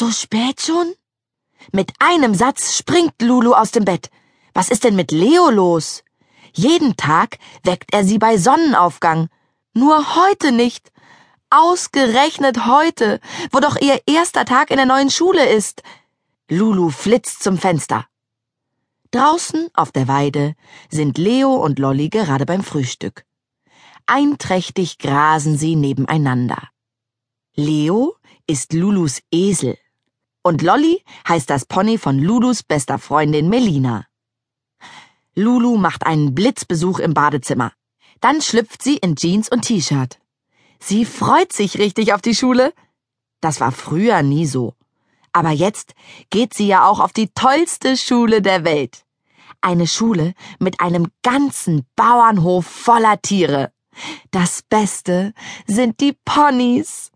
So spät schon? Mit einem Satz springt Lulu aus dem Bett. Was ist denn mit Leo los? Jeden Tag weckt er sie bei Sonnenaufgang. Nur heute nicht. Ausgerechnet heute, wo doch ihr erster Tag in der neuen Schule ist. Lulu flitzt zum Fenster. Draußen auf der Weide sind Leo und Lolly gerade beim Frühstück. Einträchtig grasen sie nebeneinander. Leo ist Lulus Esel und Lolly heißt das Pony von Lulus bester Freundin Melina. Lulu macht einen Blitzbesuch im Badezimmer. Dann schlüpft sie in Jeans und T-Shirt. Sie freut sich richtig auf die Schule. Das war früher nie so. Aber jetzt geht sie ja auch auf die tollste Schule der Welt. Eine Schule mit einem ganzen Bauernhof voller Tiere. Das Beste sind die Ponys.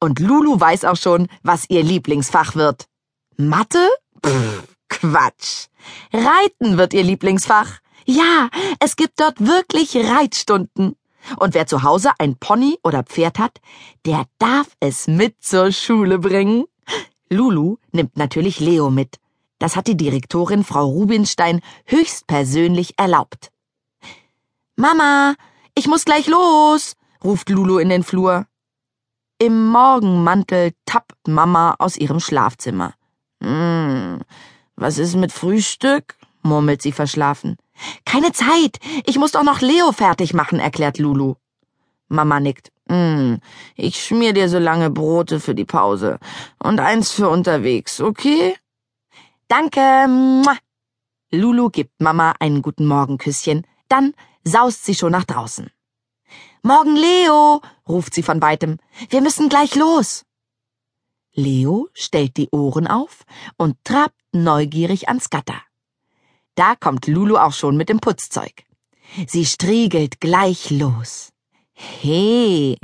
Und Lulu weiß auch schon, was ihr Lieblingsfach wird. Mathe? Pff, Quatsch. Reiten wird ihr Lieblingsfach. Ja, es gibt dort wirklich Reitstunden. Und wer zu Hause ein Pony oder Pferd hat, der darf es mit zur Schule bringen. Lulu nimmt natürlich Leo mit. Das hat die Direktorin Frau Rubinstein höchstpersönlich erlaubt. Mama, ich muss gleich los, ruft Lulu in den Flur. Im Morgenmantel tappt Mama aus ihrem Schlafzimmer. Hm, was ist mit Frühstück? murmelt sie verschlafen. Keine Zeit, ich muss doch noch Leo fertig machen, erklärt Lulu. Mama nickt. Mm, ich schmier dir so lange Brote für die Pause und eins für unterwegs, okay? Danke. Mua. Lulu gibt Mama einen guten Morgenküsschen, dann saust sie schon nach draußen. Morgen, Leo, ruft sie von weitem. Wir müssen gleich los. Leo stellt die Ohren auf und trabt neugierig ans Gatter. Da kommt Lulu auch schon mit dem Putzzeug. Sie striegelt gleich los. Hey,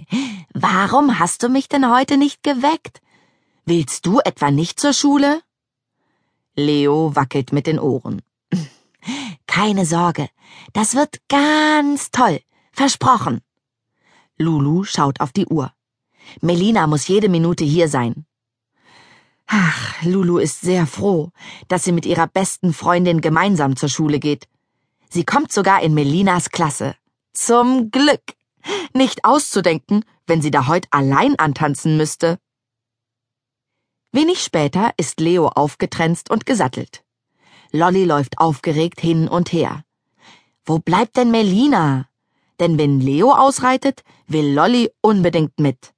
warum hast du mich denn heute nicht geweckt? Willst du etwa nicht zur Schule? Leo wackelt mit den Ohren. Keine Sorge, das wird ganz toll, versprochen. Lulu schaut auf die Uhr. Melina muss jede Minute hier sein. Ach, Lulu ist sehr froh, dass sie mit ihrer besten Freundin gemeinsam zur Schule geht. Sie kommt sogar in Melinas Klasse. Zum Glück. Nicht auszudenken, wenn sie da heute allein antanzen müsste. Wenig später ist Leo aufgetrenzt und gesattelt. Lolly läuft aufgeregt hin und her. Wo bleibt denn Melina? Denn wenn Leo ausreitet, will Lolly unbedingt mit.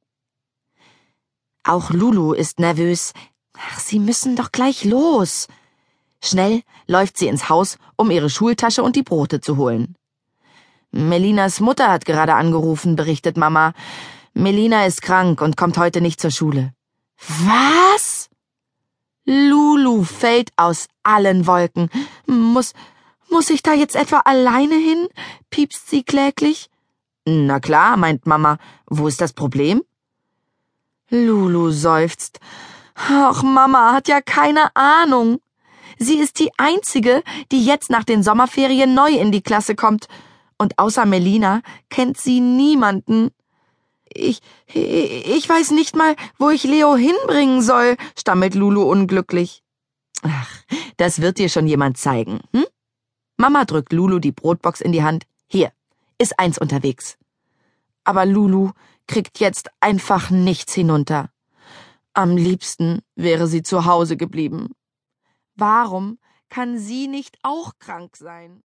Auch Lulu ist nervös. Ach, sie müssen doch gleich los. Schnell läuft sie ins Haus, um ihre Schultasche und die Brote zu holen. Melinas Mutter hat gerade angerufen, berichtet Mama. Melina ist krank und kommt heute nicht zur Schule. Was? Lulu fällt aus allen Wolken. Muss, muss ich da jetzt etwa alleine hin? piepst sie kläglich. Na klar, meint Mama. Wo ist das Problem? Lulu seufzt. Ach, Mama hat ja keine Ahnung. Sie ist die einzige, die jetzt nach den Sommerferien neu in die Klasse kommt. Und außer Melina kennt sie niemanden. Ich, ich weiß nicht mal, wo ich Leo hinbringen soll, stammelt Lulu unglücklich. Ach, das wird dir schon jemand zeigen, hm? Mama drückt Lulu die Brotbox in die Hand. Hier, ist eins unterwegs. Aber Lulu kriegt jetzt einfach nichts hinunter. Am liebsten wäre sie zu Hause geblieben. Warum kann sie nicht auch krank sein?